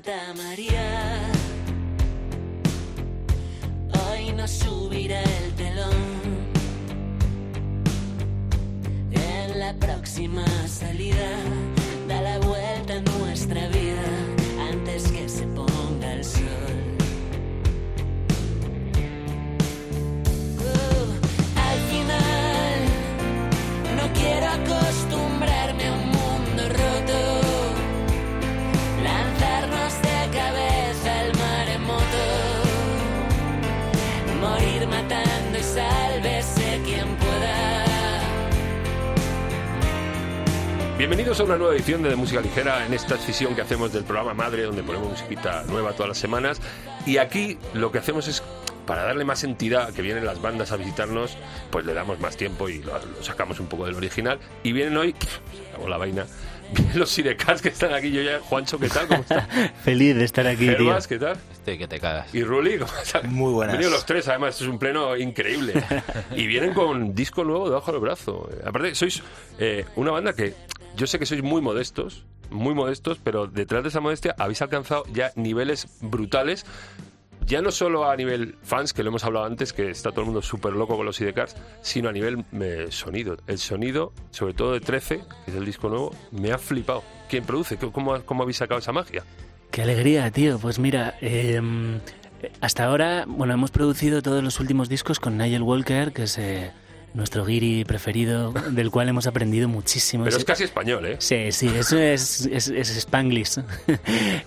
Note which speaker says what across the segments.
Speaker 1: de Santa María.
Speaker 2: Bienvenidos a una nueva edición de, De Música Ligera en esta sesión que hacemos del programa Madre, donde ponemos musiquita nueva todas las semanas. Y aquí lo que hacemos es, para darle más entidad a que vienen las bandas a visitarnos, pues le damos más tiempo y lo, lo sacamos un poco del original. Y vienen hoy, se acabó la vaina, vienen los Sidecats que están aquí. Yo ya, Juancho, ¿qué tal? ¿Cómo estás?
Speaker 3: Feliz de estar aquí, tío.
Speaker 2: Gervas, ¿qué tal?
Speaker 4: Este que te cagas.
Speaker 2: Y Ruli, ¿cómo estás?
Speaker 3: Muy buenas.
Speaker 2: Han venido los tres, además, esto es un pleno increíble. Y vienen con disco nuevo debajo del brazo. Aparte, sois eh, una banda que yo sé que sois muy modestos, muy modestos, pero detrás de esa modestia habéis alcanzado ya niveles brutales. Ya no solo a nivel fans, que lo hemos hablado antes, que está todo el mundo súper loco con los sidecars, sino a nivel eh, sonido. El sonido, sobre todo de 13, que es el disco nuevo, me ha flipado. ¿Quién produce? ¿Cómo, cómo habéis sacado esa magia?
Speaker 3: Qué alegría, tío. Pues mira, eh, hasta ahora, bueno, hemos producido todos los últimos discos con Nigel Walker, que es eh, nuestro guiri preferido, del cual hemos aprendido muchísimo.
Speaker 2: Pero es casi español, ¿eh?
Speaker 3: Sí, sí, eso es, es, es Spanglish.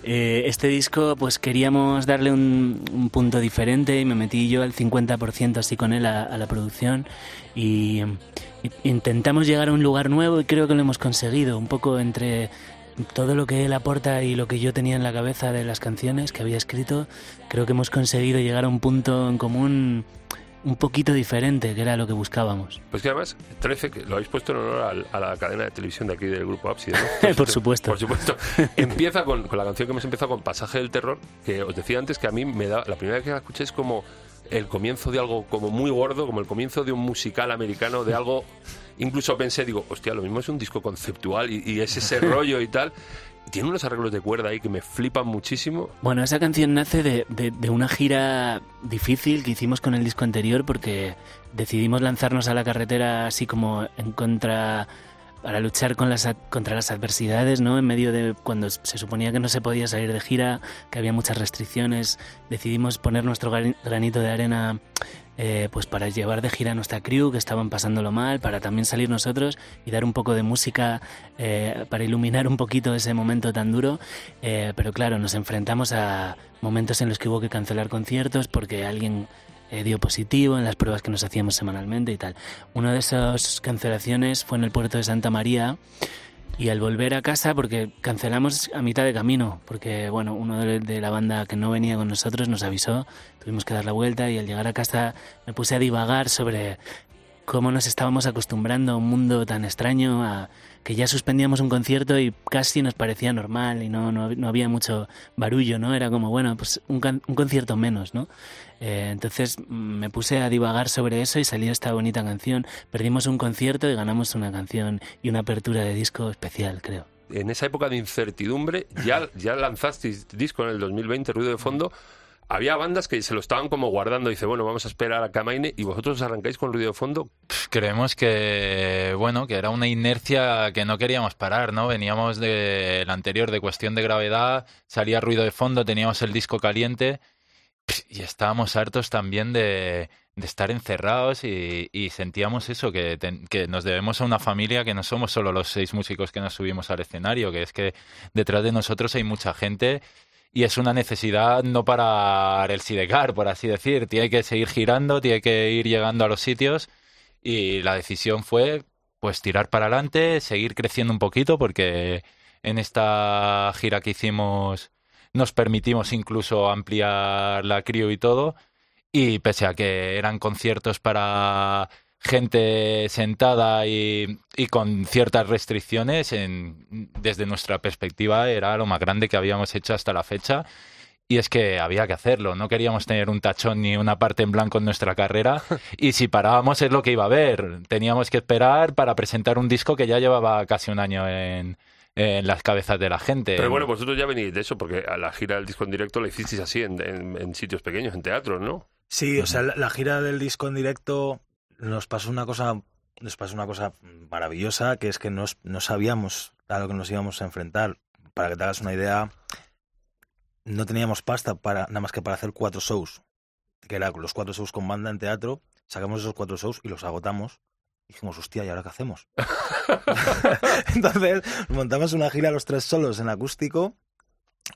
Speaker 3: Eh, este disco, pues queríamos darle un, un punto diferente y me metí yo al 50% así con él a, a la producción y, y intentamos llegar a un lugar nuevo y creo que lo hemos conseguido, un poco entre todo lo que él aporta y lo que yo tenía en la cabeza de las canciones que había escrito, creo que hemos conseguido llegar a un punto en común un poquito diferente, que era lo que buscábamos.
Speaker 2: Pues que además, 13, que lo habéis puesto en honor al- a, la cadena de televisión de aquí del grupo Ábside, ¿no?
Speaker 3: Por supuesto.
Speaker 2: Por supuesto. Empieza con, con la canción que hemos empezado con Pasaje del Terror, que os decía antes que a mí me da. La primera vez que la escuché es como el comienzo de algo como muy gordo, como el comienzo de un musical americano, de algo. Incluso pensé, digo, hostia, lo mismo es un disco conceptual y, y es ese rollo y tal. Tiene unos arreglos de cuerda ahí que me flipan muchísimo.
Speaker 3: Bueno, esa canción nace de, de- de una gira difícil que hicimos con el disco anterior porque decidimos lanzarnos a la carretera así como en contra para luchar con las, contra las adversidades, ¿no? En medio de cuando se suponía que no se podía salir de gira, que había muchas restricciones, decidimos poner nuestro gran- granito de arena eh, pues para llevar de gira nuestra crew que estaban pasándolo mal, para también salir nosotros y dar un poco de música eh, para iluminar un poquito ese momento tan duro. Eh, pero claro, nos enfrentamos a momentos en los que hubo que cancelar conciertos porque alguien dio positivo en las pruebas que nos hacíamos semanalmente y tal. Una de esas cancelaciones fue en el puerto de Santa María. Y al volver a casa, porque cancelamos a mitad de camino, porque bueno, uno de, de la banda que no venía con nosotros nos avisó, tuvimos que dar la vuelta y al llegar a casa me puse a divagar sobre cómo nos estábamos acostumbrando a un mundo tan extraño, a que ya suspendíamos un concierto y casi nos parecía normal y no, no, no había mucho barullo, ¿no? Era como, bueno, pues un, concierto menos, ¿no? Eh, entonces mm, me puse a divagar sobre eso y salió esta bonita canción. Perdimos un concierto y ganamos una canción y una apertura de disco especial, creo.
Speaker 2: En esa época de incertidumbre, ya, ya lanzasteis disco en el 2020, Ruido de Fondo. Había bandas que se lo estaban como guardando. Dice, bueno, vamos a esperar a Kamaine y vosotros os arrancáis con Ruido de Fondo.
Speaker 4: Creemos que, bueno, que era una inercia que no queríamos parar, ¿no? Veníamos del anterior de Cuestión de Gravedad, salía ruido de fondo, teníamos el disco caliente y estábamos hartos también de, de estar encerrados y, sentíamos eso, que, que nos debemos a una familia, que no somos solo los seis músicos que nos subimos al escenario, que es que detrás de nosotros hay mucha gente y es una necesidad no para el sidecar, por así decir. Tiene que seguir girando, tiene que ir llegando a los sitios y la decisión fue pues tirar para adelante, seguir creciendo un poquito porque en esta gira que hicimos nos permitimos incluso ampliar la crew y todo y pese a que eran conciertos para gente sentada y, y con ciertas restricciones, en, desde nuestra perspectiva era lo más grande que habíamos hecho hasta la fecha. Y es que había que hacerlo, no queríamos tener un tachón ni una parte en blanco en nuestra carrera. Y si parábamos es lo que iba a haber. Teníamos que esperar para presentar un disco que ya llevaba casi un año en, en las cabezas de la gente.
Speaker 2: Pero bueno, vosotros ya venís de eso, porque a la gira del disco en directo la hicisteis así, en, en- en sitios pequeños, en teatros, ¿no?
Speaker 5: Sí, o sea, la, la gira del disco en directo nos pasó una cosa, nos pasó una cosa maravillosa, que es que no, no sabíamos a lo que nos íbamos a enfrentar. Para que te hagas una idea, no teníamos pasta para nada más que para hacer cuatro shows, que eran los cuatro shows con banda en teatro. Sacamos esos cuatro shows y los agotamos. Dijimos, hostia, ¿y ahora qué hacemos? Entonces, montamos una gira los tres solos en acústico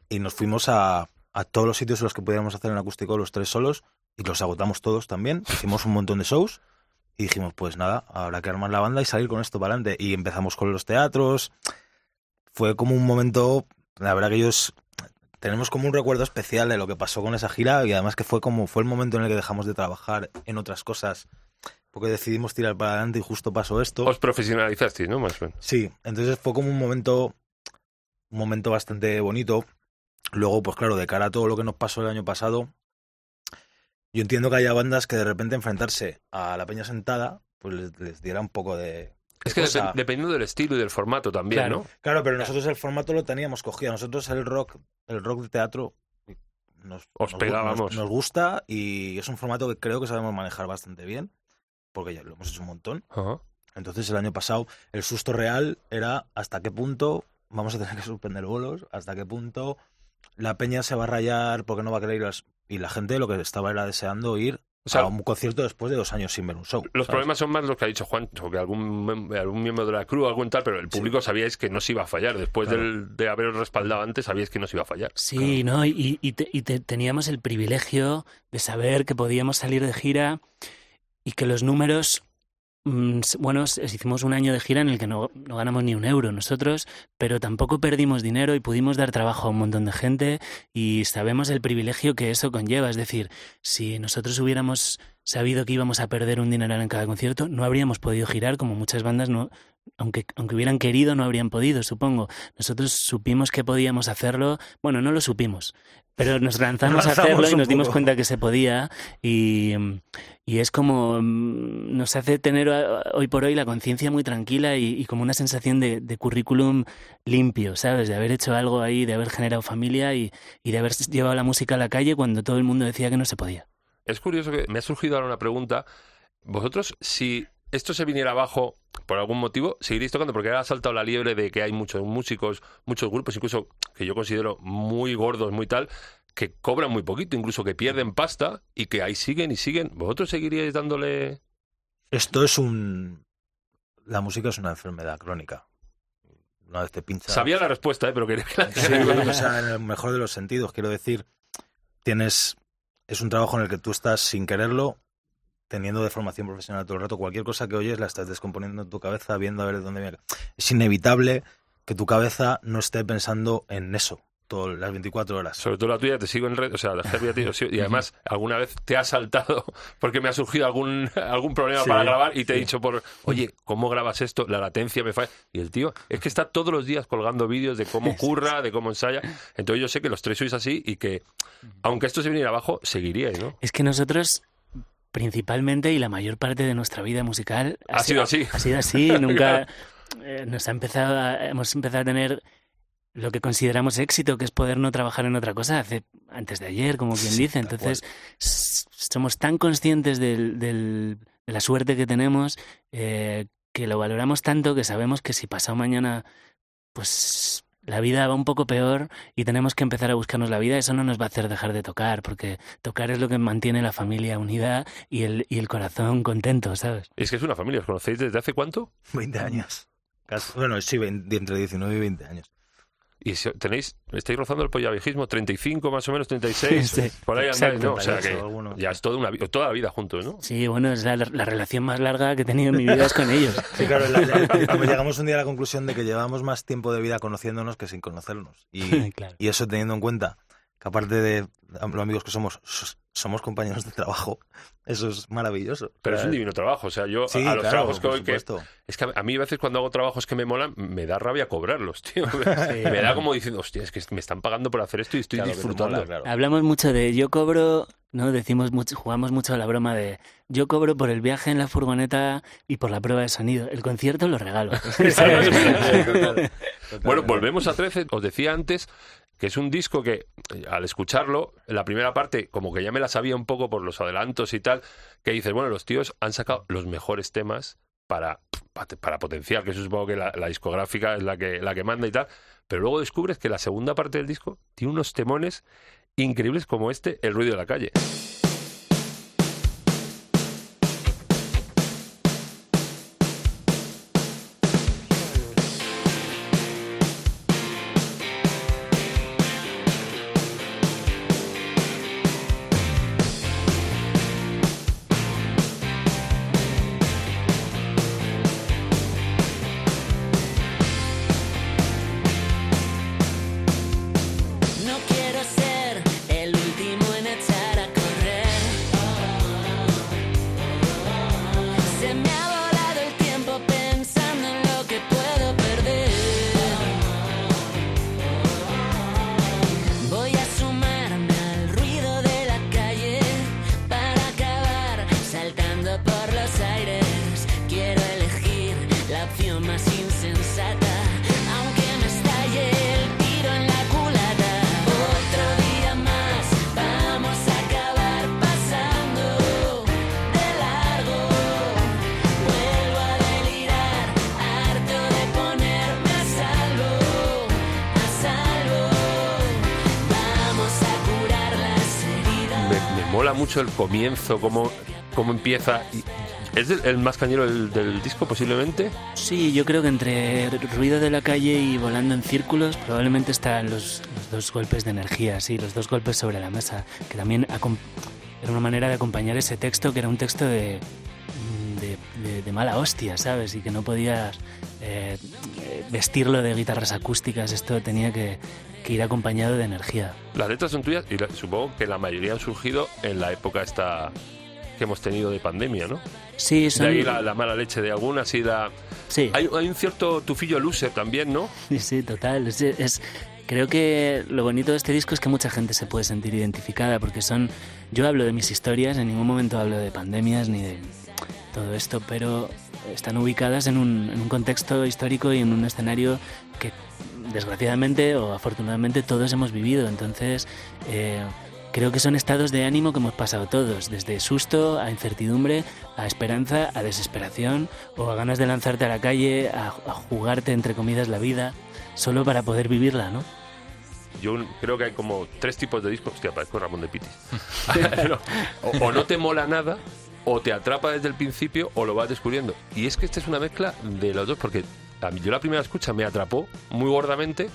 Speaker 5: y nos fuimos a, a todos los sitios en los que podíamos hacer en acústico los tres solos y los agotamos todos también. Hicimos un montón de shows y dijimos, pues nada, habrá que armar la banda y salir con esto para adelante. Y empezamos con los teatros. Fue como un momento, la verdad que ellos tenemos como un recuerdo especial de lo que pasó con esa gira y además que fue como fue el momento en el que dejamos de trabajar en otras cosas porque decidimos tirar para adelante y justo pasó esto.
Speaker 2: Os profesionalizasteis, ¿no? Más menos.
Speaker 5: Sí, entonces fue como un momento, un momento bastante bonito. Luego, pues claro, de cara a todo lo que nos pasó el año pasado, yo entiendo que haya bandas que de repente enfrentarse a la peña sentada, pues les, les diera un poco de...
Speaker 2: Es que dependiendo del estilo y del formato también,
Speaker 3: Claro.
Speaker 2: ¿no?
Speaker 5: Claro, pero nosotros el formato lo teníamos cogido. Nosotros el rock, el rock de teatro nos,
Speaker 2: Os
Speaker 5: nos
Speaker 2: pegábamos.
Speaker 5: nos- nos gusta y es un formato que creo que sabemos manejar bastante bien, porque ya lo hemos hecho un montón.
Speaker 2: Ajá.
Speaker 5: Entonces el año pasado el susto real era hasta qué punto vamos a tener que suspender bolos, hasta qué punto la peña se va a rayar porque no va a querer ir a las- y la gente lo que estaba era deseando ir
Speaker 2: O sea,
Speaker 5: a un concierto después de dos años sin ver un show.
Speaker 2: Los
Speaker 5: ¿sabes?
Speaker 2: problemas son más los que ha dicho Juan, que algún, algún miembro de la crew, algún tal, pero el público sabíais que no se iba a fallar. Después
Speaker 5: Claro.
Speaker 2: del- de haberos respaldado antes, sabíais que no se iba a fallar.
Speaker 3: Sí, ¿no? Y, y te- y te- teníamos el privilegio de saber que podíamos salir de gira y que los números, bueno, s- hicimos un año de gira en el que no, no ganamos ni un euro nosotros, pero tampoco perdimos dinero y pudimos dar trabajo a un montón de gente y sabemos el privilegio que eso conlleva. Es decir, si nosotros hubiéramos sabido que íbamos a perder un dineral en cada concierto, no habríamos podido girar como muchas bandas no... Aunque, aunque hubieran querido, no habrían podido, supongo. Nosotros supimos que podíamos hacerlo. Bueno, no lo supimos, pero nos lanzamos a hacerlo y nos dimos cuenta que se podía. Y, y es como. mm, Nos hace tener hoy por hoy la conciencia muy tranquila y, y como una sensación de, de currículum limpio, ¿sabes? De haber hecho algo ahí, de haber generado familia y, y de haber llevado la música a la calle cuando todo el mundo decía que no se podía.
Speaker 2: Es curioso que me ha surgido ahora una pregunta. Vosotros, si esto se viniera abajo por algún motivo, seguiréis tocando, porque ahora ha saltado la liebre de que hay muchos músicos, muchos grupos, incluso que yo considero muy gordos, muy tal, que cobran muy poquito, incluso que pierden pasta y que ahí siguen y siguen. ¿Vosotros seguiríais dándole...?
Speaker 5: Esto es un... La música es una enfermedad crónica. Una vez te pincha...
Speaker 2: Sabía la respuesta, ¿eh? pero quería que la
Speaker 5: Sí, o sea, en el mejor de los sentidos, quiero decir, tienes es un trabajo en el que tú estás sin quererlo teniendo de formación profesional todo el rato, cualquier cosa que oyes la estás descomponiendo en tu cabeza, viendo a ver de dónde viene. Es inevitable que tu cabeza no esté pensando en eso todas las 24 horas.
Speaker 2: Sobre todo la tuya, te sigo en red, o sea, la Herbia, tío, sí, y además alguna vez te ha saltado porque me ha surgido algún, algún problema
Speaker 5: Sí,
Speaker 2: para grabar y te he dicho por, oye, ¿cómo grabas esto? La latencia me falla. Y el tío, es que está todos los días colgando vídeos de cómo curra, de cómo ensaya. Entonces yo sé que los tres sois así y que, aunque esto se viniera abajo, seguiríais, ¿no?
Speaker 3: Es que nosotros, principalmente y la mayor parte de nuestra vida musical,
Speaker 2: Ha sido así.
Speaker 3: Ha sido así, nunca eh, nos ha empezado a- hemos empezado a tener lo que consideramos éxito, que es poder no trabajar en otra cosa hace antes de ayer, como quien
Speaker 5: Sí,
Speaker 3: dice. Entonces, somos tan conscientes del- del- de la suerte que tenemos eh, que lo valoramos tanto que sabemos que si pasado mañana, pues la vida va un poco peor y tenemos que empezar a buscarnos la vida, eso no nos va a hacer dejar de tocar, porque tocar es lo que mantiene la familia unida y el, y el corazón contento, ¿sabes?
Speaker 2: Es que es una familia, ¿os conocéis desde hace cuánto?
Speaker 5: 20 años. Casi- bueno, sí, entre 19 y 20 años.
Speaker 2: Y si- tenéis, estáis rozando el pollavejismo, 35 más o menos, 36,
Speaker 3: Sí,
Speaker 2: por ahí andáis,
Speaker 3: exacto.
Speaker 2: ¿no? O sea que
Speaker 5: 38 algunos.
Speaker 2: ya es toda, una, toda la vida juntos, ¿no?
Speaker 3: Sí, bueno, es la, la relación más larga que he tenido en mi vida es con ellos.
Speaker 5: Sí, claro, la- la- como llegamos un día a la conclusión de que llevamos más tiempo de vida conociéndonos que sin conocernos. Y,
Speaker 3: Claro.
Speaker 5: y eso teniendo en cuenta que aparte de los amigos que somos, somos compañeros de trabajo. Eso es maravilloso.
Speaker 2: Pero
Speaker 5: O
Speaker 2: es un divino trabajo. O sea, yo
Speaker 5: Sí,
Speaker 2: a los
Speaker 5: claro,
Speaker 2: trabajos que que es que a mí a veces cuando hago trabajos que me molan, me da rabia cobrarlos, tío. Me da como diciendo, hostia, es que me están pagando por hacer esto y estoy
Speaker 5: Claro,
Speaker 2: disfrutando.
Speaker 5: mola, claro.
Speaker 3: Hablamos mucho de yo cobro, ¿no? Decimos mucho, jugamos mucho a la broma de yo cobro por el viaje en la furgoneta y por la prueba de sonido. El concierto lo regalo.
Speaker 2: Bueno, volvemos a 13. Os decía antes que es un disco que, eh, al escucharlo, en la primera parte, como que ya me la sabía un poco por los adelantos y tal, que dices, bueno, los tíos han sacado los mejores temas para, para, potenciar, que supongo que la, la discográfica es la que, la que manda y tal, pero luego descubres que la segunda parte del disco tiene unos temones increíbles como este, El ruido de la calle.
Speaker 1: El
Speaker 2: comienzo, cómo, cómo empieza. ¿Es el, más cañero del, disco posiblemente?
Speaker 3: Sí, yo creo que entre ruido de la calle y volando en círculos probablemente están los, dos golpes de energía, sí, los dos golpes sobre la mesa, que también era una manera de acompañar ese texto que era un texto de, de, mala hostia, ¿sabes? Y que no podías eh, vestirlo de guitarras acústicas, esto tenía que, que ir acompañado de energía.
Speaker 2: Las letras son tuyas y la- supongo que la mayoría han surgido en la época esta que hemos tenido de pandemia, ¿no?
Speaker 3: Sí,
Speaker 2: De
Speaker 3: son,
Speaker 2: ahí la, la mala leche de algunas y la...
Speaker 3: sí.
Speaker 2: Hay, hay un cierto tufillo loser también, ¿no?
Speaker 3: Sí, sí, total. Es, es- creo que lo bonito de este disco es que mucha gente se puede sentir identificada porque son... Yo hablo de mis historias, en ningún momento hablo de pandemias ni de todo esto, pero están ubicadas en un, en un contexto histórico y en un escenario que desgraciadamente o afortunadamente todos hemos vivido. Entonces, eh, creo que son estados de ánimo que hemos pasado todos, desde susto a incertidumbre, a esperanza, a desesperación o a ganas de lanzarte a la calle, a, a jugarte entre comidas la vida, solo para poder vivirla, ¿no?
Speaker 2: Yo creo que hay como tres tipos de discos. Hostia, parezco Ramón de Pitis. No, o, o no te mola nada, o te atrapa desde el principio, o lo vas descubriendo. Y es que esta es una mezcla de los dos, porque yo la primera escucha me atrapó muy gordamente,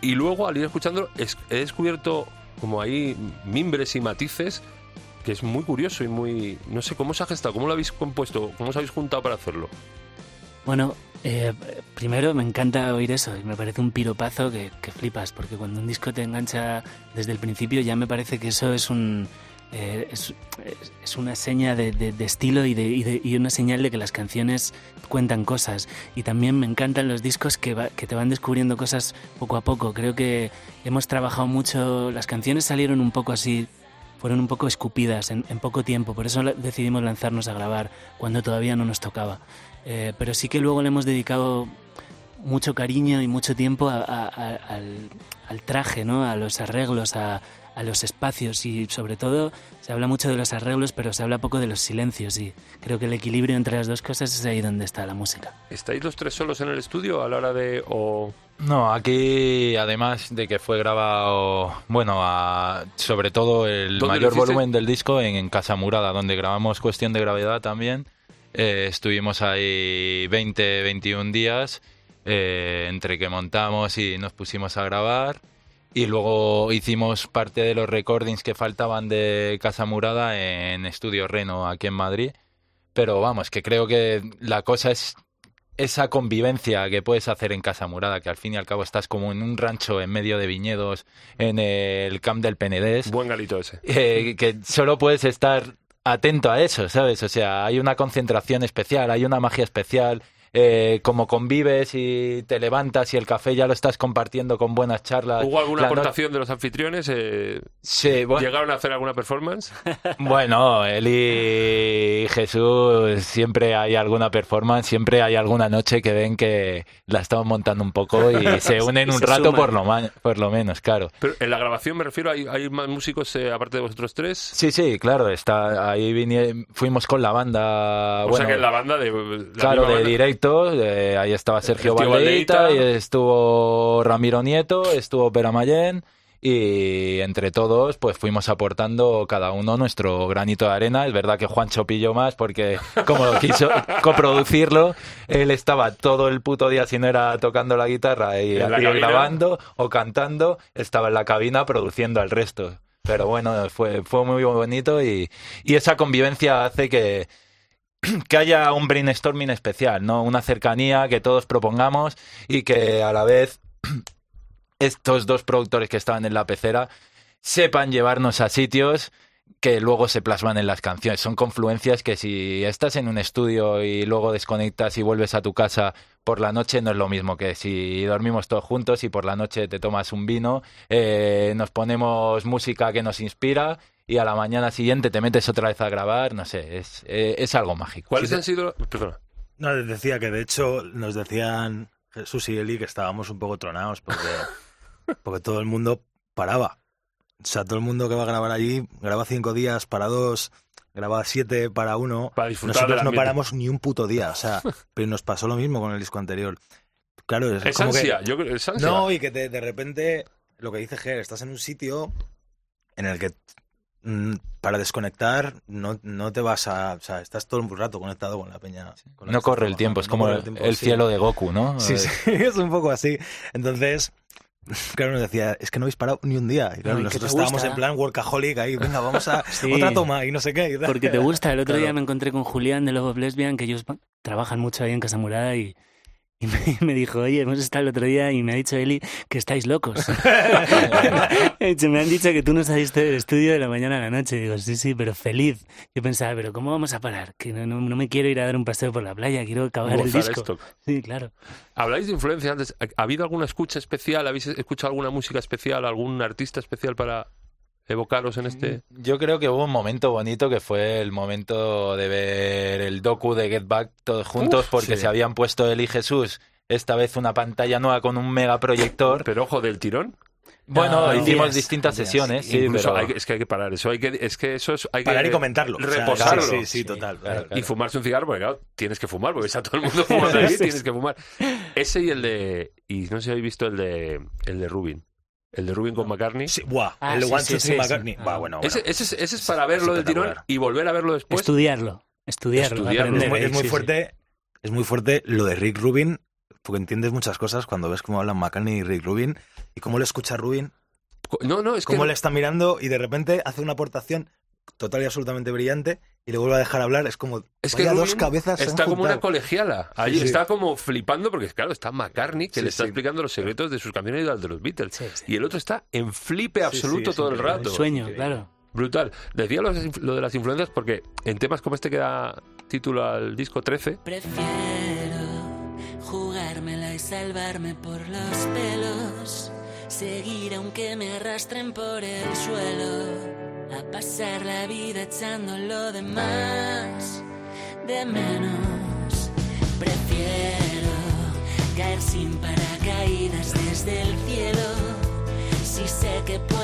Speaker 2: y luego al ir escuchándolo es- he descubierto como ahí mimbres y matices que es muy curioso y muy... No sé, ¿cómo se ha gestado? ¿Cómo lo habéis compuesto? ¿Cómo os habéis juntado para hacerlo?
Speaker 3: Bueno, eh, primero me encanta oír eso y me parece un piropazo que, que flipas, porque cuando un disco te engancha desde el principio ya me parece que eso es un... eh, es, es- una seña de, de- de estilo y, de, y, y una señal de que las canciones cuentan cosas. Y también me encantan los discos que, va- que te van descubriendo cosas poco a poco. Creo que hemos trabajado mucho, las canciones salieron un poco así, fueron un poco escupidas en, en poco tiempo, por eso decidimos lanzarnos a grabar cuando todavía no nos tocaba. Eh, pero sí que luego le hemos dedicado mucho cariño y mucho tiempo a- a- a- al, al traje, ¿no? a los arreglos, a, a los espacios y sobre todo se habla mucho de los arreglos, pero se habla poco de los silencios y creo que el equilibrio entre las dos cosas es ahí donde está la música.
Speaker 2: ¿Estáis los tres solos en el estudio a la hora de... o
Speaker 4: No, aquí además de que fue grabado, bueno, a- sobre todo el
Speaker 2: ¿Dónde lo
Speaker 4: mayor volumen del disco en, en Casa Murada, donde grabamos Cuestión de Gravedad también. Eh, estuvimos ahí 20, 21 días, eh, entre que montamos y nos pusimos a grabar. Y luego hicimos parte de los recordings que faltaban de Casa Murada en Estudio Reno, aquí en Madrid. Pero vamos, que creo que la cosa es esa convivencia que puedes hacer en Casa Murada, que al fin y al cabo estás como en un rancho en medio de viñedos en el Camp del Penedés,
Speaker 2: Buen galito ese.
Speaker 4: eh, que solo puedes estar atento a eso, ¿sabes? O sea, hay una concentración especial, hay una magia especial. Eh, como convives y te levantas y el café ya lo estás compartiendo con buenas charlas.
Speaker 2: ¿Hubo alguna
Speaker 4: La no-
Speaker 2: aportación de los anfitriones? Eh,
Speaker 4: Sí, bueno,
Speaker 2: ¿Llegaron a hacer alguna performance?
Speaker 4: Bueno, él y Jesús siempre hay alguna performance, siempre hay alguna noche que ven que la estamos montando un poco y se unen un
Speaker 3: Se
Speaker 4: rato
Speaker 3: suman.
Speaker 4: por lo, ma- por lo menos, claro.
Speaker 2: Pero en la grabación me refiero, ¿hay, hay más músicos eh, aparte de vosotros tres?
Speaker 4: Sí, sí, claro, está ahí vinie- fuimos con la banda,
Speaker 2: o
Speaker 4: bueno,
Speaker 2: sea que la banda de... la
Speaker 4: claro, de
Speaker 2: banda.
Speaker 4: directo, eh, ahí estaba Sergio Valdeita, y estuvo Ramiro Nieto, estuvo Pera Mayén y entre todos pues fuimos aportando cada uno nuestro granito de arena. Es verdad que Juancho pilló más porque como quiso coproducirlo, él estaba todo el puto día si no era tocando la guitarra y,
Speaker 2: la
Speaker 4: grabando o cantando, estaba en la cabina produciendo al resto. Pero bueno, fue, fue muy bonito y, y esa convivencia hace que, que haya un brainstorming especial, ¿no? Una cercanía que todos propongamos y que a la vez estos dos productores que estaban en la pecera sepan llevarnos a sitios que luego se plasman en las canciones. Son confluencias que si estás en un estudio y luego desconectas y vuelves a tu casa por la noche no es lo mismo que si dormimos todos juntos y por la noche te tomas un vino, eh, nos ponemos música que nos inspira y a la mañana siguiente te metes otra vez a grabar, no sé, es, eh, es algo mágico.
Speaker 2: ¿Cuáles
Speaker 5: Sí,
Speaker 2: han sido...? Perdona.
Speaker 5: No, les decía que de hecho nos decían Jesús y Eli que estábamos un poco tronados porque, porque todo el mundo paraba. O sea, todo el mundo que va a grabar allí graba cinco días para dos, graba siete para uno.
Speaker 2: Para disfrutar
Speaker 5: Nosotros no paramos ni un puto día. O sea, pero nos pasó lo mismo con el disco anterior. Claro, es,
Speaker 2: Es
Speaker 5: como que-
Speaker 2: ansia, yo creo es ansia.
Speaker 5: no, y que te- de repente, lo que dice Ger, estás en un sitio en el que para desconectar no, no te vas a... O sea, estás todo el rato conectado con la peña. con la que
Speaker 4: No corre el tiempo, es como
Speaker 5: No
Speaker 4: el,
Speaker 5: corre tiempo,
Speaker 4: el
Speaker 5: sí.
Speaker 4: cielo de Goku, ¿no?
Speaker 5: Sí, sí, es un poco así. Entonces, claro, nos decía, es que no habéis parado ni un día. Y claro,
Speaker 3: No,
Speaker 5: nosotros estábamos
Speaker 3: gusta.
Speaker 5: en plan workaholic ahí, venga, vamos a
Speaker 3: Sí.
Speaker 5: otra toma y no sé qué.
Speaker 3: Porque te gusta. El otro
Speaker 5: Claro.
Speaker 3: día me encontré con Julián de Love of Lesbian, que ellos trabajan mucho ahí en Casa Murada y, y me, me dijo, oye, hemos estado el otro día y me ha dicho Eli que estáis locos. Me han dicho que tú no saliste del estudio de la mañana a la noche. digo, sí, sí, pero feliz. Yo pensaba, pero ¿cómo vamos a parar? Que no, no, no me quiero ir a dar un paseo por la playa, quiero acabar el disco.
Speaker 2: esto.
Speaker 3: Sí, claro.
Speaker 2: Habláis de influencia antes. ¿Ha habido alguna escucha especial? ¿Habéis escuchado alguna música especial? ¿Algún artista especial para evocaros en este...?
Speaker 4: Yo creo que hubo un momento bonito que fue el momento de ver el docu de Get Back todos juntos
Speaker 2: Uf,
Speaker 4: porque
Speaker 2: sí.
Speaker 4: se habían puesto él y Jesús esta vez una pantalla nueva con un mega proyector.
Speaker 2: Pero ojo, del tirón.
Speaker 4: Bueno,
Speaker 5: No,
Speaker 4: hicimos
Speaker 5: días,
Speaker 4: distintas
Speaker 5: días.
Speaker 4: sesiones, sí,
Speaker 2: Incluso
Speaker 4: pero
Speaker 2: hay es que hay que parar eso. Hay que, es que eso es... Hay
Speaker 5: Parar
Speaker 2: que
Speaker 5: y comentarlo. O sea,
Speaker 2: Reposarlo.
Speaker 5: sí, sí, sí,
Speaker 3: Sí,
Speaker 5: total.
Speaker 4: claro,
Speaker 5: claro.
Speaker 2: Y fumarse un cigarro, porque claro, tienes que fumar, porque está todo el mundo fumando aquí, tienes que fumar. Ese y el de... Y no sé si habéis visto el de, el de Rubin. El de Rubin con McCartney.
Speaker 5: Sí, buah,
Speaker 3: Ah,
Speaker 5: el
Speaker 3: sí,
Speaker 5: One,
Speaker 3: sí, sí.
Speaker 5: McCartney.
Speaker 3: Ah.
Speaker 5: Buah, bueno, bueno.
Speaker 2: Ese, ese, es- ese es para verlo del tirón y volver a verlo después.
Speaker 3: Estudiarlo. Estudiarlo.
Speaker 2: Estudiarlo.
Speaker 5: es muy, es muy
Speaker 3: sí.
Speaker 5: fuerte, es muy fuerte lo de Rick Rubin, porque entiendes muchas cosas cuando ves cómo hablan McCartney y Rick Rubin y cómo le escucha Rubin,
Speaker 2: No, no, es que...
Speaker 5: cómo le está mirando y de repente hace una aportación total y absolutamente brillante y le vuelve a dejar hablar. Es como
Speaker 2: Es que
Speaker 5: dos cabezas
Speaker 2: está como una colegiala.
Speaker 5: Sí, sí.
Speaker 2: está como flipando porque, claro, está McCartney que
Speaker 5: Sí,
Speaker 2: le está
Speaker 5: sí.
Speaker 2: explicando los secretos de sus canciones y de los Beatles.
Speaker 3: Sí, sí.
Speaker 2: Y el otro está en flipe absoluto todo el rato.
Speaker 3: El sueño, claro.
Speaker 2: Brutal. Decía lo, lo de las influencias porque en temas como este que da título al disco 13,
Speaker 1: Prefiero jugármela y salvarme por los pelos. Seguir aunque me arrastren por el suelo. A pasar la vida echando lo demás de menos. Prefiero caer sin paracaídas desde el cielo. Si sé que puedo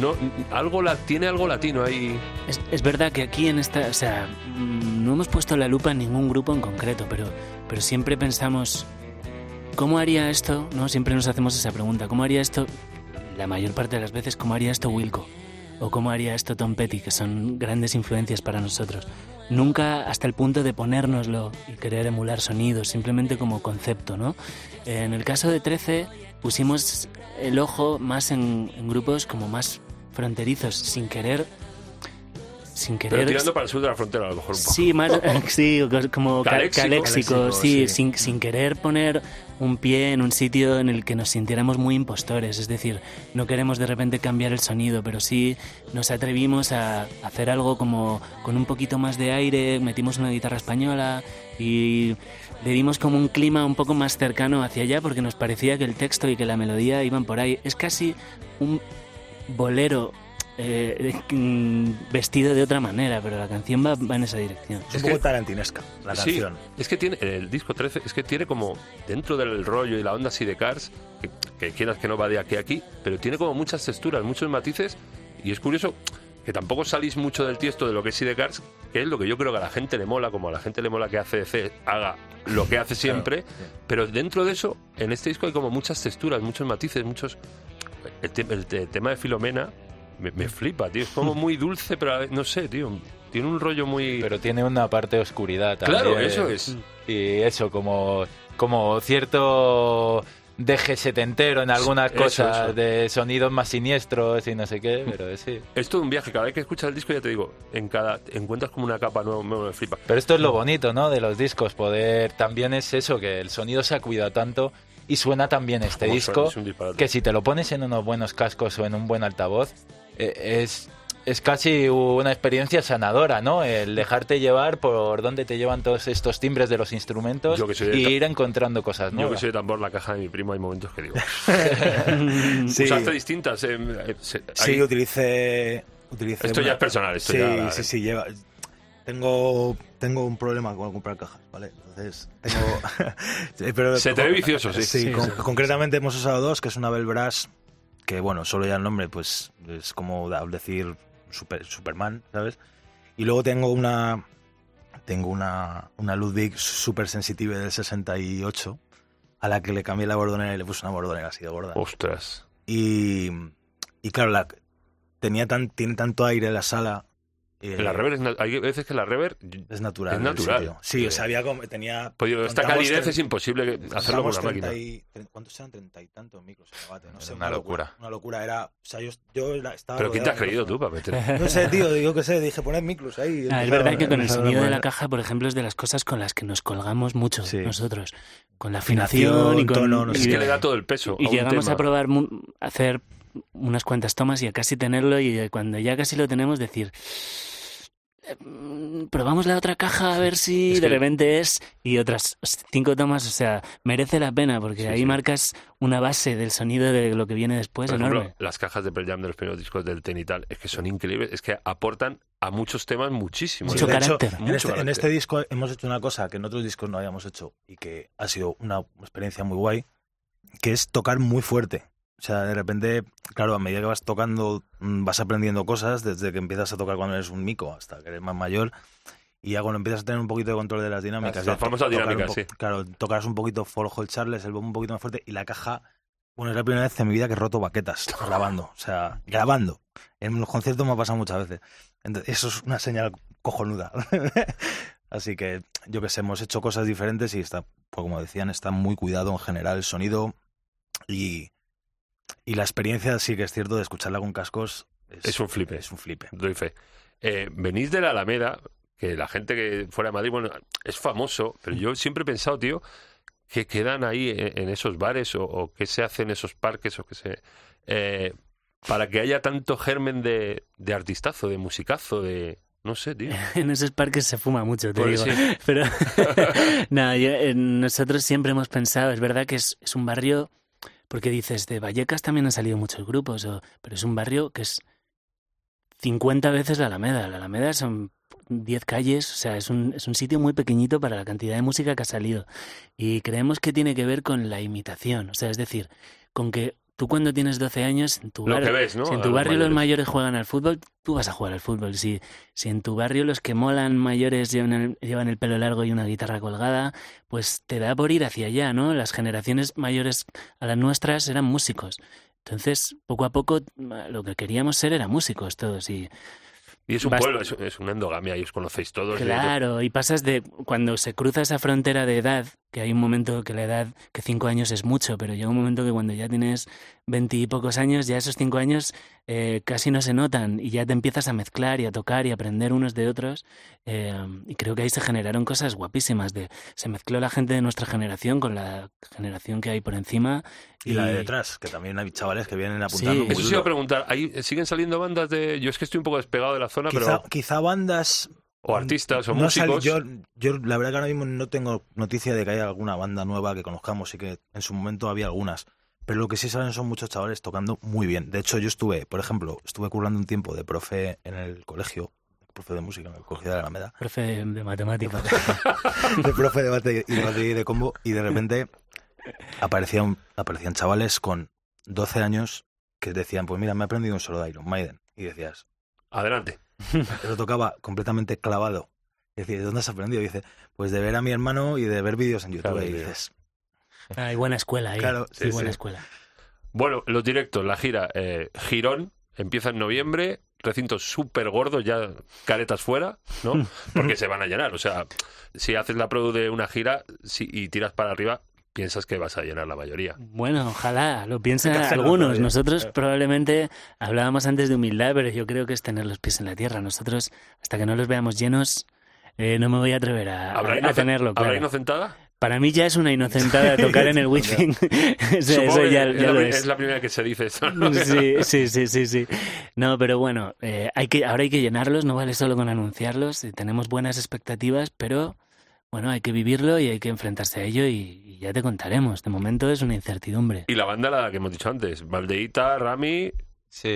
Speaker 1: No,
Speaker 2: algo tiene algo latino ahí.
Speaker 3: Es, es verdad que aquí en esta, o sea, mm, no hemos puesto la lupa en ningún grupo en concreto, pero, pero siempre pensamos, ¿cómo haría esto? No, siempre nos hacemos esa pregunta, ¿cómo haría esto? La mayor parte de las veces, ¿cómo haría esto Wilco? O cómo haría esto Tom Petty, que son grandes influencias para nosotros. Nunca hasta el punto de ponérnoslo y querer emular sonidos, simplemente como concepto, ¿no? En el caso de 13 pusimos el ojo más en, en grupos como más fronterizos, sin querer sin
Speaker 2: Pero
Speaker 3: querer
Speaker 2: tirando para el sur de la frontera, a lo mejor un poco.
Speaker 3: Sí, más, sí, como ca-
Speaker 2: Caléxico.
Speaker 3: caléxico,
Speaker 5: Caléxico,
Speaker 3: sí,
Speaker 5: sí.
Speaker 3: Sin, sin querer poner un pie en un sitio en el que nos sintiéramos muy impostores. Es decir, no queremos de repente cambiar el sonido, pero sí nos atrevimos a hacer algo como con un poquito más de aire, metimos una guitarra española y le dimos como un clima un poco más cercano hacia allá porque nos parecía que el texto y que la melodía iban por ahí. Es casi un bolero eh, mm, vestido de otra manera, pero la canción va, va en esa dirección.
Speaker 5: Es
Speaker 2: Es
Speaker 5: un poco tarantinesca la
Speaker 2: Sí,
Speaker 5: canción.
Speaker 2: es que tiene el disco 13 es que tiene como dentro del rollo y la onda así de Cars que, que quieras que no va de aquí a aquí pero tiene como muchas texturas muchos matices y es curioso que tampoco salís mucho del tiesto de lo que es de Cars que es lo que yo creo que a la gente le mola como a la gente le mola que ACDC haga lo que hace siempre pero dentro de eso en este disco hay como muchas texturas muchos matices muchos el, te- el te- tema de Filomena me, me flipa tío es como muy dulce pero no sé tío tiene un rollo muy
Speaker 4: Pero tiene una parte de oscuridad también.
Speaker 2: claro eso es
Speaker 4: Y eso, como, como cierto deje setentero en algunas
Speaker 2: Eso,
Speaker 4: cosas,
Speaker 2: eso.
Speaker 4: de sonidos más siniestros y no sé qué, pero sí.
Speaker 2: Es todo un viaje. Cada vez que escuchas el disco, ya te digo, en cada encuentras como una capa nueva, me, flipa.
Speaker 4: Pero esto es lo bonito, ¿no? De los discos, poder también es eso, que el sonido se ha cuidado tanto y suena tan bien este disco,
Speaker 2: suena, es
Speaker 4: que si te lo pones en unos buenos cascos o en un buen altavoz, eh, es, es casi una experiencia sanadora, ¿no? El dejarte llevar por donde te llevan todos estos timbres de los instrumentos y ir encontrando cosas
Speaker 2: Yo que
Speaker 4: nuevas.
Speaker 2: soy de tambor, la caja de mi primo, hay momentos que digo.
Speaker 5: Sí.
Speaker 2: Usaste distintas. eh, eh, se-
Speaker 5: Sí,
Speaker 2: hay-
Speaker 5: utilicé, utilicé
Speaker 2: Esto ya es personal, esto
Speaker 5: sí,
Speaker 2: ya-
Speaker 5: sí, sí, lleva. Tengo, tengo un problema con comprar cajas, ¿vale? Entonces, tengo. Sí, pero-
Speaker 2: Se te ve vicioso, sí.
Speaker 5: Sí,
Speaker 3: Sí,
Speaker 5: con-
Speaker 3: sí.
Speaker 5: concretamente hemos usado dos, que es una Belbrass, que bueno, solo ya el nombre, pues es como decir super, Superman, ¿sabes? Y luego tengo una. Tengo una, una Ludwig Super Sensitive del 68, a la que le cambié la bordonera y le puse una bordonera así de gorda.
Speaker 2: Ostras.
Speaker 5: Y, y claro, la, tenía tan, tiene tanto aire la sala. Eh,
Speaker 2: la rever es hay veces que la rever.
Speaker 5: es natural.
Speaker 2: es
Speaker 5: el
Speaker 2: natural.
Speaker 5: Sí,
Speaker 2: Eh,
Speaker 5: o sea, había como, tenía...
Speaker 2: pues digo, esta calidez es imposible que- hacerlo con una máquina.
Speaker 5: 30 y- tre- ¿Cuántos eran? Treinta y tantos micros en la bate, no
Speaker 4: Era
Speaker 5: sé.
Speaker 4: una locura.
Speaker 5: Una locura, era... O sea, yo, estaba...
Speaker 2: Pero ¿quién te has creído tú para meter?
Speaker 5: No sé, tío, yo qué sé, dije, poned micros ahí.
Speaker 3: Ah, es verdad que con el sonido de la
Speaker 5: poner-
Speaker 3: caja, por ejemplo, es de las cosas con las que nos colgamos mucho
Speaker 5: Sí.
Speaker 3: nosotros. Con la
Speaker 5: Afinación,
Speaker 3: afinación y con...
Speaker 5: tono, no
Speaker 2: Es
Speaker 5: sé
Speaker 2: que le da todo el peso.
Speaker 3: y
Speaker 2: a
Speaker 3: llegamos
Speaker 2: tema.
Speaker 3: a probar hacer unas cuantas tomas y a casi tenerlo y eh, cuando ya casi lo tenemos decir "Eh, mm, probamos la otra caja a ver si
Speaker 2: Es
Speaker 3: de
Speaker 2: que-
Speaker 3: repente es y otras cinco tomas o sea merece la pena porque
Speaker 2: Sí,
Speaker 3: ahí
Speaker 2: sí.
Speaker 3: marcas una base del sonido de lo que viene después
Speaker 2: Por ejemplo,
Speaker 3: enorme
Speaker 2: las cajas de Pearl Jam de los primeros discos del Ten y tal, es que son increíbles, es que aportan a muchos temas muchísimo.
Speaker 3: Mucho
Speaker 5: hecho,
Speaker 3: carácter.
Speaker 5: en, este, en este disco hemos hecho una cosa que en otros discos no habíamos hecho y que ha sido una experiencia muy guay, que es tocar muy fuerte. O sea, de repente, claro, a medida que vas tocando, mm, vas aprendiendo cosas, desde que empiezas a tocar cuando eres un mico hasta que eres más mayor. Y ya cuando empiezas a tener un poquito de control de las dinámicas.
Speaker 2: Las
Speaker 5: to-
Speaker 2: famosas dinámicas, sí.
Speaker 5: Claro, tocas un poquito Follow Hold Charles, el bombo un poquito más fuerte y la caja. Bueno, es la primera vez en mi vida que he roto baquetas grabando. O sea, grabando. En los conciertos me ha pasado muchas veces. Entonces, eso es una señal cojonuda. Así que, yo que sé, hemos hecho cosas diferentes y está, pues como decían, está muy cuidado en general el sonido y, y la experiencia, sí que es cierto, de escucharla con cascos es,
Speaker 2: Es un flipe.
Speaker 5: Es un flipe.
Speaker 2: Doy fe. Eh, venís de la Alameda, que la gente que fuera de Madrid, bueno, es famoso, pero yo siempre he pensado, tío, que quedan ahí en, en esos bares o, o que se hace en esos parques o que se... eh, para que haya tanto germen de, de artistazo, de musicazo, de... No sé, tío.
Speaker 3: en esos parques se fuma mucho te
Speaker 2: Pues
Speaker 3: digo
Speaker 2: sí.
Speaker 3: pero no, yo- eh, nosotros siempre hemos pensado es verdad que es, es un barrio porque dices de Vallecas también han salido muchos grupos o- pero es un barrio que es 50 veces la Alameda la Alameda son 10 calles, o sea, es un, es un sitio muy pequeñito para la cantidad de música que ha salido. Y creemos que tiene que ver con la imitación, o sea, es decir, con que tú cuando tienes 12 años, en tu
Speaker 2: Lo
Speaker 3: barrio,
Speaker 2: que ves, ¿no?
Speaker 3: si en tu barrio los
Speaker 2: mayores.
Speaker 3: mayores juegan al fútbol, tú vas a jugar al fútbol. Si, si en tu barrio los que molan mayores llevan el, llevan el pelo largo y una guitarra colgada, pues te da por ir hacia allá, ¿no? Las generaciones mayores a las nuestras eran músicos. Entonces, poco a poco, lo que queríamos ser era músicos todos. Y
Speaker 2: Y es un
Speaker 3: Bast-
Speaker 2: pueblo, es, es una endogamia, y os conocéis todos. y-
Speaker 3: claro, y pasas de cuando se cruza esa frontera de edad, que hay un momento que la edad, que cinco años es mucho, pero llega un momento que cuando ya tienes veintipocos años, ya esos cinco años eh, casi no se notan y ya te empiezas a mezclar y a tocar y a aprender unos de otros. eh, y creo que ahí se generaron cosas guapísimas. De, se mezcló la gente de nuestra generación con la generación que hay por encima.
Speaker 5: Y la de detrás, que también hay chavales que vienen apuntando
Speaker 3: Sí.
Speaker 5: muy
Speaker 2: Eso iba a preguntar, ¿ahí siguen saliendo bandas de...? Yo es que estoy un poco despegado de la zona,
Speaker 5: Quizá,
Speaker 2: pero...
Speaker 5: quizá bandas
Speaker 2: O artistas, o
Speaker 5: no sale-
Speaker 2: músicos.
Speaker 5: yo, yo la verdad que ahora mismo no tengo noticia de que haya alguna banda nueva que conozcamos y que en su momento había algunas. Pero lo que sí salen son muchos chavales tocando muy bien. De hecho, yo estuve, por ejemplo, estuve currando un tiempo de profe en el colegio, profe de música en el colegio de la Alameda,
Speaker 3: Profe de, de matemáticas.
Speaker 5: de profe de bate y de batería y de combo, y de repente aparecían, aparecían chavales con 12 años que decían, pues mira, me he aprendido un solo de Iron Maiden. Y decías,
Speaker 2: Adelante.
Speaker 5: lo tocaba completamente clavado. Y decía, ¿de dónde has aprendido? Y dice, pues de ver a mi hermano y de ver vídeos en YouTube.
Speaker 2: Claro,
Speaker 5: y dices,
Speaker 3: Hay buena escuela ahí.
Speaker 5: Claro,
Speaker 3: sí,
Speaker 2: sí,
Speaker 3: buena
Speaker 2: sí.
Speaker 3: escuela.
Speaker 2: Bueno, los directos, la gira eh, Girón empieza en noviembre, recintos súper gordos, ya caretas fuera, ¿no? Porque se van a llenar. O sea, si haces la produ de una gira si- y tiras para arriba, piensas que vas a llenar la mayoría.
Speaker 3: Bueno, ojalá, lo
Speaker 5: hacerlo
Speaker 3: algunos. Nosotros probablemente hablábamos antes de humildad, pero yo creo que es tener los pies en la tierra. Nosotros, hasta que no los veamos llenos, eh, no me voy a atrever a,
Speaker 2: ¿Habrá,
Speaker 3: a- a tenerlo.
Speaker 2: ¿habrá
Speaker 3: claro.
Speaker 2: inocentada?
Speaker 3: Para mí ya es una inocentada tocar en el ya,
Speaker 2: es, la, primera que se dice eso. ¿no?
Speaker 3: Sí, sí, sí, sí, sí. No, pero bueno, eh, hay que, ahora hay que llenarlos, no vale solo con anunciarlos. Tenemos buenas expectativas, pero bueno, hay que vivirlo y hay que enfrentarse a ello y, y ya te contaremos. De momento es una incertidumbre.
Speaker 2: Y la banda, la que hemos dicho antes, Valdeita, Rami,
Speaker 4: Sí,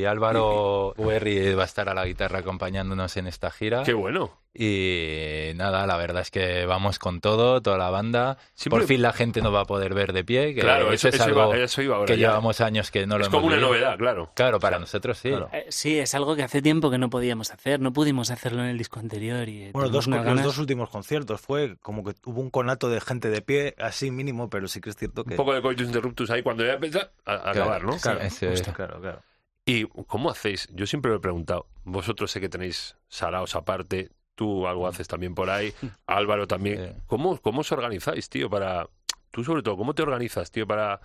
Speaker 4: y Álvaro Uerri va a estar a la guitarra acompañándonos en esta gira.
Speaker 2: qué bueno.
Speaker 4: Y nada, la verdad es que vamos con todo, toda la banda.
Speaker 2: Siempre-
Speaker 4: Por fin la gente nos va a poder ver de pie, que
Speaker 2: claro,
Speaker 4: eso,
Speaker 2: eso,
Speaker 4: es algo
Speaker 2: iba, eso iba ahora.
Speaker 4: que
Speaker 2: ya.
Speaker 4: llevamos años que no lo
Speaker 2: es
Speaker 4: hemos
Speaker 2: como una
Speaker 4: vivido.
Speaker 2: novedad, claro.
Speaker 4: Claro, para nosotros sí.
Speaker 5: Claro.
Speaker 3: Eh, Sí, es algo que hace tiempo que no podíamos hacer, no pudimos hacerlo en el disco anterior. Y eh,
Speaker 5: bueno, dos, los
Speaker 3: ganas.
Speaker 5: dos últimos conciertos fue como que hubo un conato de gente de pie, así mínimo, pero sí que es cierto que...
Speaker 2: Un poco de coitus interruptus ahí cuando ya empieza a, a acabar, ¿no?
Speaker 5: Claro,
Speaker 4: Ese-
Speaker 5: justo, claro, claro.
Speaker 2: ¿Y cómo hacéis? Yo siempre lo he preguntado. Vosotros sé que tenéis saraos aparte, tú algo haces también por ahí, Álvaro también.
Speaker 4: Sí.
Speaker 2: ¿Cómo, ¿Cómo os organizáis, tío, para... Tú sobre todo, ¿cómo te organizas, tío, para...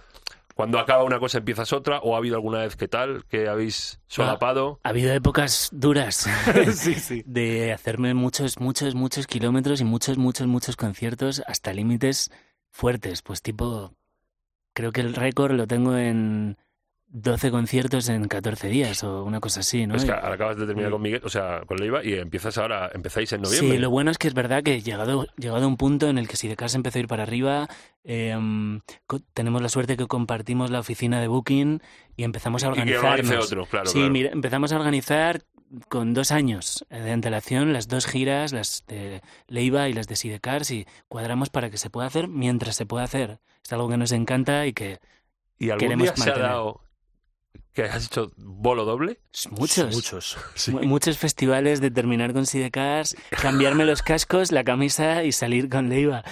Speaker 2: Cuando acaba una cosa empiezas otra, o ha habido alguna vez que tal, que habéis solapado.
Speaker 3: Ha habido épocas duras
Speaker 5: sí, sí.
Speaker 3: de hacerme muchos, muchos, muchos kilómetros y muchos, muchos, muchos conciertos hasta límites fuertes. Pues tipo, creo que el récord lo tengo en 12 conciertos en 14 días o una cosa así, ¿no?
Speaker 2: Es que acabas de terminar con Miguel, o sea, con Leiva, y empiezas ahora, empezáis en noviembre.
Speaker 3: Sí, lo bueno es que es verdad que llegado, llegado a un punto en el que si de casa empezó a ir para arriba, eh, co- tenemos la suerte que compartimos la oficina de Booking y empezamos a
Speaker 2: organice otro, claro.
Speaker 3: sí,
Speaker 2: claro.
Speaker 3: mira, empezamos a organizar con dos años de antelación las dos giras, las de Leiva y las de Sidecars, y cuadramos para que se pueda hacer mientras se pueda hacer. Es algo que nos encanta y que
Speaker 2: ¿Y algún
Speaker 3: queremos
Speaker 2: día se ha dado que has hecho bolo doble?
Speaker 3: muchos,
Speaker 5: Muchos.
Speaker 3: Mu- Muchos festivales de terminar con Sidecars, cambiarme los cascos, la camisa y salir con Leiva.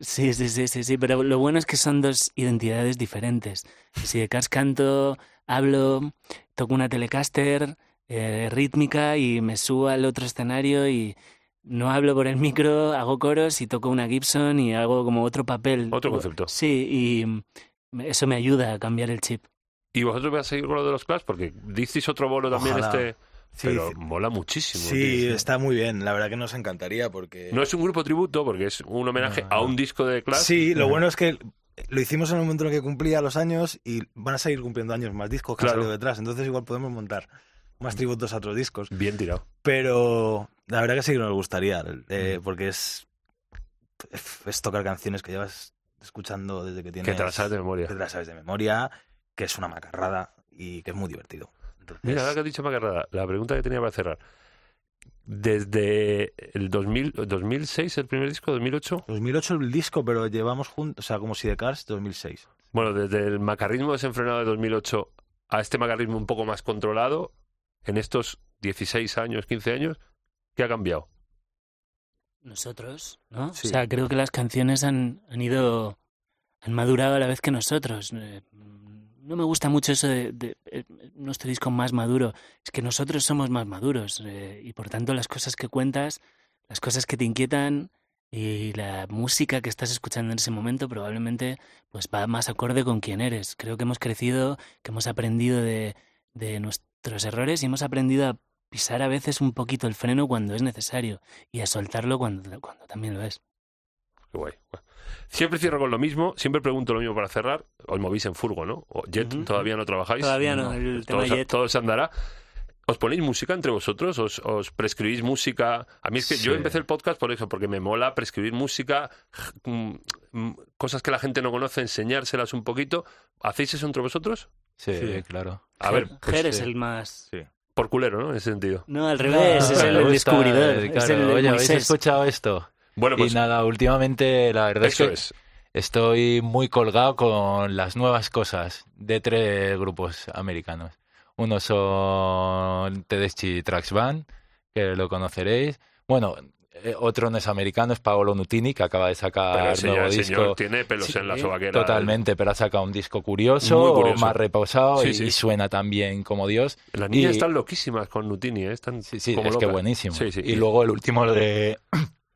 Speaker 3: Sí, sí, sí, sí, sí, pero lo bueno es que son dos identidades diferentes. En Sidecars canto, hablo, toco una Telecaster eh, rítmica y me subo al otro escenario y no hablo por el micro, hago coros y toco una Gibson y hago como otro papel.
Speaker 2: Otro concepto.
Speaker 3: Sí, y eso me ayuda a cambiar el chip.
Speaker 2: ¿Y vosotros vais a seguir con lo de los Clash? Porque disteis otro bolo también
Speaker 5: Ojalá.
Speaker 2: este...
Speaker 5: Sí,
Speaker 2: pero mola muchísimo.
Speaker 5: Sí,
Speaker 2: tío.
Speaker 5: está muy bien. La verdad que nos encantaría porque...
Speaker 2: No es un grupo tributo, porque es un homenaje
Speaker 4: No,
Speaker 2: a un disco de Clash.
Speaker 5: Sí, lo bueno es que lo hicimos en el momento en el que cumplía los años y van a seguir cumpliendo años más discos que han
Speaker 2: Claro.
Speaker 5: salido detrás. Entonces igual podemos montar más tributos a otros discos.
Speaker 2: Bien tirado.
Speaker 5: Pero la verdad que sí que nos gustaría, eh, porque es, es tocar canciones que llevas escuchando desde que tienes...
Speaker 2: Que te la sabes de memoria.
Speaker 5: que te las sabes de memoria, que es una macarrada y que es muy divertido. Entonces,
Speaker 2: Mira, ahora que has dicho Macarrada, la pregunta que tenía para cerrar. desde el 2000, 2006, el primer disco, 2008.
Speaker 5: 2008 el disco, pero llevamos juntos, o sea, como si de Cars, 2006.
Speaker 2: Bueno, desde el macarrismo desenfrenado de 2008 a este macarrismo un poco más controlado, en estos 16 años, 15 años, ¿qué ha cambiado?
Speaker 3: Nosotros, ¿no?
Speaker 5: Sí.
Speaker 3: O sea, creo que las canciones han, han ido, han madurado a la vez que nosotros. No me gusta mucho eso de, de, eh, nuestro disco más maduro. Es que nosotros somos más maduros eh, y por tanto las cosas que cuentas, las cosas que te inquietan y la música que estás escuchando en ese momento probablemente pues va más acorde con quién eres. Creo que hemos crecido, que hemos aprendido de, de nuestros errores y hemos aprendido a pisar a veces un poquito el freno cuando es necesario y a soltarlo cuando, cuando también lo es.
Speaker 2: Qué guay. Siempre cierro con lo mismo, siempre pregunto lo mismo para cerrar. Os movís en furgo, ¿no? O Jet, todavía no trabajáis.
Speaker 3: Todavía no, el tema
Speaker 2: todo, se-
Speaker 3: Jet.
Speaker 2: todo se andará. ¿Os ponéis música entre vosotros? ¿Os, os prescribís música? A mí es que yo empecé el podcast por eso, porque me mola prescribir música, mm, mm, cosas que la gente no conoce, enseñárselas un poquito. ¿Hacéis eso entre vosotros?
Speaker 4: Sí,
Speaker 5: Sí.
Speaker 4: claro.
Speaker 2: A ver,
Speaker 3: Ger,
Speaker 2: pues,
Speaker 3: Ger es el más...
Speaker 2: por culero, ¿no? En ese sentido.
Speaker 3: No, al revés, es el descubridor.
Speaker 4: eh,
Speaker 3: es el
Speaker 4: Oye, ¿habéis escuchado esto?
Speaker 2: Bueno, pues
Speaker 4: y nada, últimamente la verdad
Speaker 2: eso
Speaker 4: es que
Speaker 2: es.
Speaker 4: estoy muy colgado con las nuevas cosas de tres grupos americanos. Uno son Tedeschi Trax Band, que lo conoceréis. Bueno, eh, otro no es americano, es Paolo Nutini, que acaba de sacar nuevo
Speaker 2: el
Speaker 4: disco.
Speaker 2: señor tiene pelos
Speaker 3: Sí,
Speaker 2: en la
Speaker 3: eh,
Speaker 2: sobaquera.
Speaker 4: Totalmente, pero ha sacado un disco curioso, más reposado
Speaker 2: Sí,
Speaker 4: y,
Speaker 2: sí.
Speaker 4: y suena también como Dios.
Speaker 2: Las niñas
Speaker 4: Y-
Speaker 2: están loquísimas con Nutini, ¿eh? Están
Speaker 4: Sí, sí,
Speaker 2: como
Speaker 4: es que buenísimo. Y luego el último de,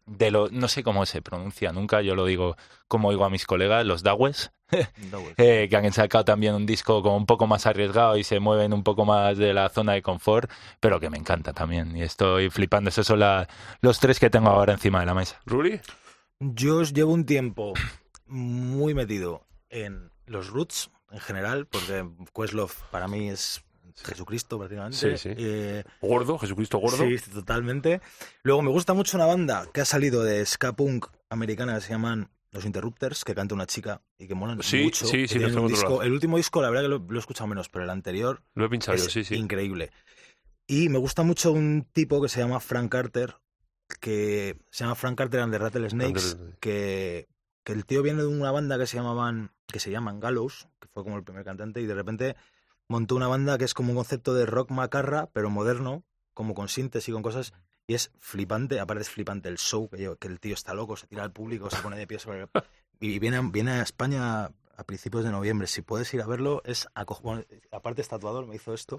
Speaker 4: de lo, no sé cómo se pronuncia nunca, yo lo digo como digo a mis colegas, los Dawes, eh, que han sacado también un disco como un poco más arriesgado y se mueven un poco más de la zona de confort, pero que me encanta también. Y estoy flipando. Esos son la- los tres que tengo ahora encima de la mesa.
Speaker 2: ¿Ruri?
Speaker 5: Yo os llevo un tiempo muy metido en los roots en general, porque Questlove para mí es Jesucristo prácticamente.
Speaker 2: Sí, sí.
Speaker 5: Eh,
Speaker 2: ¿Gordo? ¿Jesucristo gordo?
Speaker 5: Sí, totalmente. Luego me gusta mucho una banda que ha salido de ska punk americana que se llaman Los Interrupters, que canta una chica y que molan
Speaker 2: Sí,
Speaker 5: mucho.
Speaker 2: sí, sí,
Speaker 5: un disco-. El último disco, la verdad que lo, lo he escuchado menos, pero el anterior
Speaker 2: Lo he pinchado
Speaker 5: es
Speaker 2: sí, sí.
Speaker 5: increíble. Y me gusta mucho un tipo que se llama Frank Carter, que se llama Frank Carter and the Rattlesnakes,
Speaker 2: Rattlesnakes.
Speaker 5: que, que el tío viene de una banda que se llamaban que se llaman Gallows, que fue como el primer cantante, y de repente montó una banda que es como un concepto de rock macarra, pero moderno, como con sintes y con cosas, y es flipante, aparte es flipante el show, que, el tío está loco, se tira al público, se pone de pie sobre el... Y viene, viene a España a principios de noviembre, si puedes ir a verlo, es acojonante. Aparte es tatuador, me hizo esto,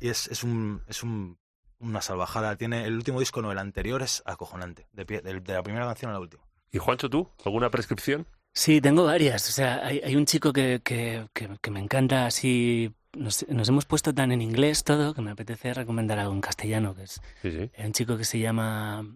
Speaker 5: y es, es, un, es un- una salvajada. Tiene el último disco, no, el anterior es acojonante, de, pie- del- de la primera canción a la última.
Speaker 2: ¿Y Juancho, tú? ¿Alguna prescripción?
Speaker 3: Sí, tengo varias. O sea, hay, hay un chico que, que, que, que me encanta así. Nos, nos hemos puesto tan en inglés todo que me apetece recomendar algo en castellano, que es
Speaker 2: Sí, sí.
Speaker 3: un chico que se llama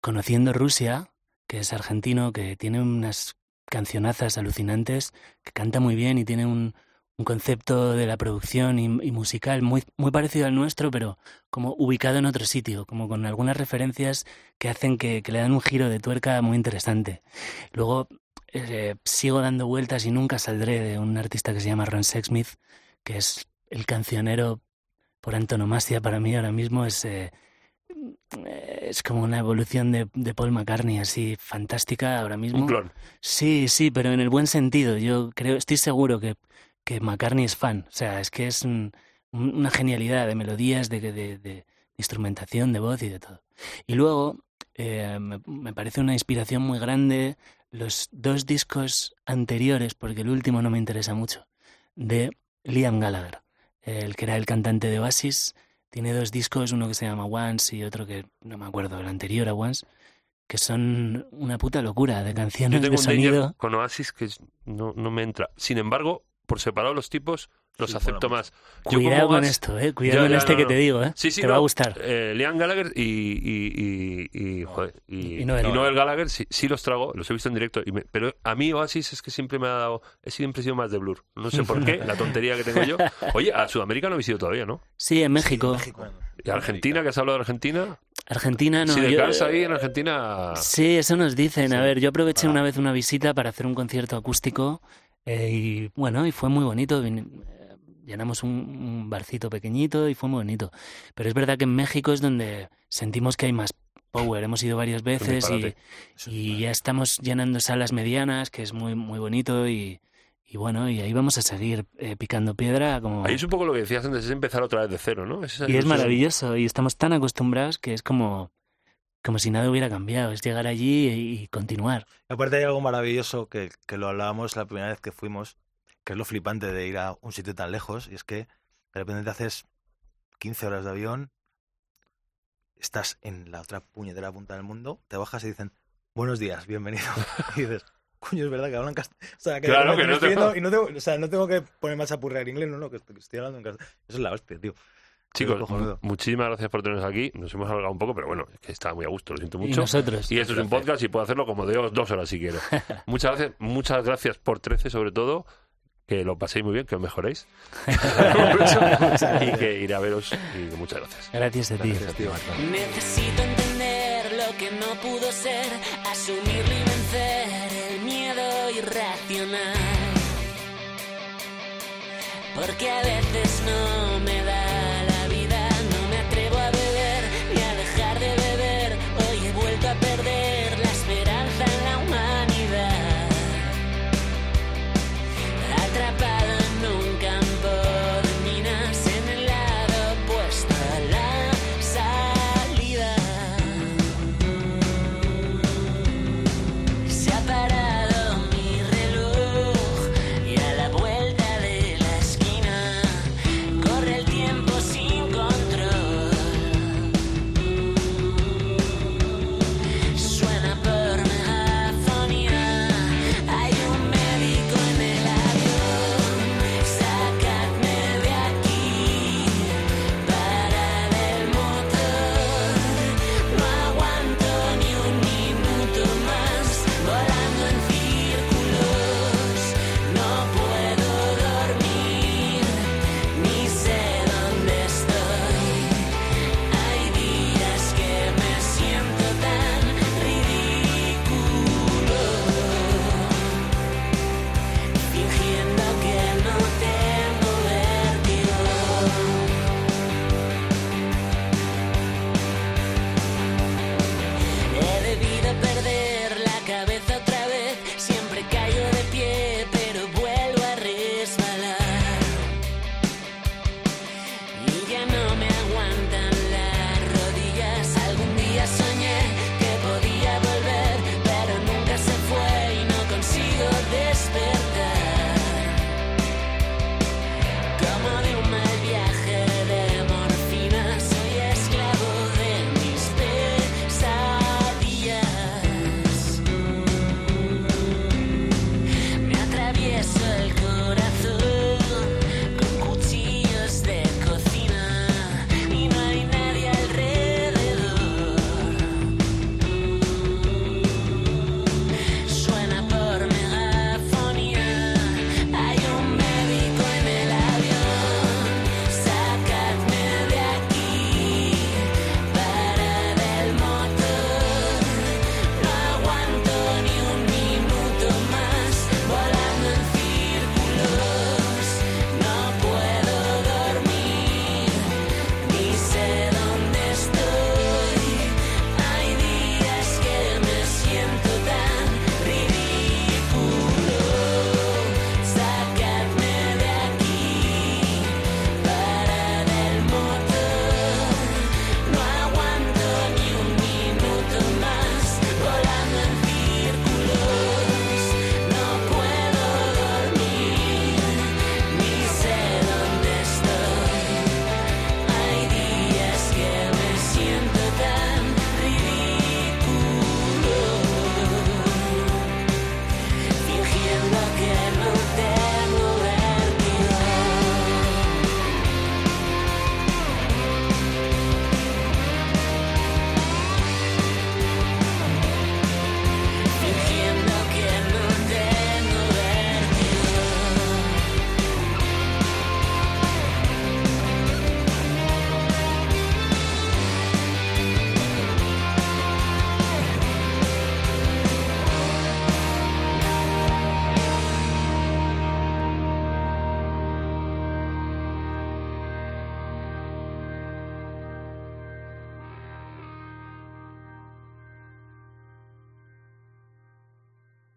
Speaker 3: Conociendo Rusia, que es argentino, que tiene unas cancionazas alucinantes, que canta muy bien y tiene un, un concepto de la producción y, y musical muy, muy parecido al nuestro, pero como ubicado en otro sitio, como con algunas referencias que hacen que, que le dan un giro de tuerca muy interesante. Luego eh, sigo dando vueltas y nunca saldré de un artista que se llama Ron Sexsmith, que es el cancionero por antonomasia para mí ahora mismo. Es, eh, es como una evolución de, de Paul McCartney, así fantástica ahora mismo.
Speaker 2: Un clon.
Speaker 3: Sí, sí, pero en el buen sentido. Yo creo, estoy seguro que, que McCartney es fan. O sea, es que es un- un- una genialidad de melodías, de, de- de- de instrumentación, de voz y de todo. Y luego, eh, me, me parece una inspiración muy grande los dos discos anteriores, porque el último no me interesa mucho, de Liam Gallagher, el que era el cantante de Oasis. Tiene dos discos, uno que se llama Once y otro que no me acuerdo, el anterior a Once, que son una puta locura de
Speaker 2: Yo
Speaker 3: canciones
Speaker 2: tengo
Speaker 3: de
Speaker 2: un
Speaker 3: sonido.
Speaker 2: con Oasis que no, no me entra. Sin embargo, por separado los tipos los
Speaker 5: Sí,
Speaker 2: acepto
Speaker 5: mola
Speaker 2: más. Yo
Speaker 3: Cuidado con esto, eh. Cuidado
Speaker 2: Ya,
Speaker 3: con
Speaker 2: ya,
Speaker 3: este
Speaker 2: no,
Speaker 3: que
Speaker 2: no.
Speaker 3: te digo, eh.
Speaker 2: Sí, sí,
Speaker 3: te
Speaker 2: no.
Speaker 3: va a gustar.
Speaker 2: Eh, Liam Gallagher y, y, y, y, joder, y,
Speaker 3: Y Noel.
Speaker 2: y Noel Gallagher sí, sí los trago, los he visto en directo. Y me- pero a mí Oasis es que siempre me ha dado, he siempre sido más de Blur. No sé por qué, la tontería que tengo yo. Oye, a Sudamérica no habéis ido todavía, ¿no?
Speaker 3: Sí, en México.
Speaker 2: ¿Y a Argentina, que has hablado de Argentina?
Speaker 3: Argentina no.
Speaker 2: sí, de
Speaker 3: yo-
Speaker 2: Cars ahí en Argentina.
Speaker 3: Sí, eso nos dicen. A ver, yo aproveché
Speaker 2: Ah.
Speaker 3: una vez una visita para hacer un concierto acústico eh, y bueno, y fue muy bonito. Llenamos un, un barcito pequeñito y fue muy bonito. Pero es verdad que en México es donde sentimos que hay más power. Hemos ido varias veces y, ya estamos llenando salas medianas, que es muy, muy bonito y, y bueno, y ahí vamos a seguir eh, picando piedra como...
Speaker 2: Ahí es un poco lo que decías antes, es empezar otra vez de cero, ¿no?
Speaker 3: Y es maravilloso y estamos tan acostumbrados que es como, como si nada hubiera cambiado, es llegar allí y, y continuar.
Speaker 5: Y aparte hay algo maravilloso que, que lo hablábamos la primera vez que fuimos, que es lo flipante de ir a un sitio tan lejos, y es que de repente te haces 15 horas de avión, estás en la otra puñetera punta del mundo, te bajas y dicen, buenos días, bienvenido. y dices, coño, es verdad que hablan castellano. O sea, que,
Speaker 2: Claro, que no te-
Speaker 5: y no tengo, o sea, no tengo que ponerme a chapurrear inglés, no, no, que estoy, hablando en castellano. Eso es la hostia, tío.
Speaker 2: Chicos, muchísimas gracias por tenernos aquí. Nos hemos alargado un poco, pero bueno, es que está muy a gusto, lo siento
Speaker 3: Y
Speaker 2: mucho.
Speaker 3: nosotros.
Speaker 2: Y esto es un podcast y puedo hacerlo como de dos- dos horas si quiero. Muchas gracias, muchas gracias por 13 sobre todo. Que lo paséis muy bien, que os mejoréis. y que iré a veros. Y muchas gracias.
Speaker 3: Gracias a ti.
Speaker 5: Gracias, tío.
Speaker 1: Necesito entender lo que no pudo ser, asumirlo y vencer el miedo irracional. Porque a veces no